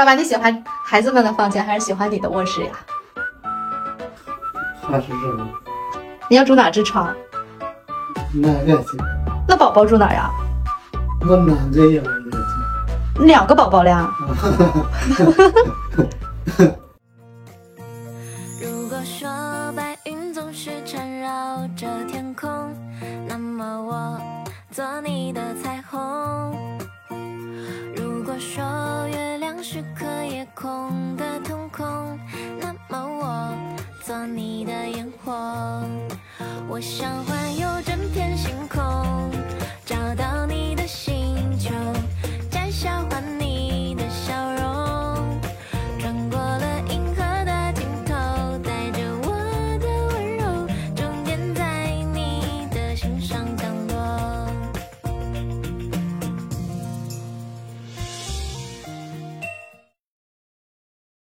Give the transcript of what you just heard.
爸爸，你喜欢孩子们的房间还是喜欢你的卧室呀？还是这个。你要住哪只床？哪个行？那宝宝住哪呀？我男的也也行。两个宝宝了俩。如果说白云总是缠绕着天空，那么我做你的彩虹。如果说。是颗夜空的瞳孔那么我做你的烟火。我想环游整片星空找到你的星球摘下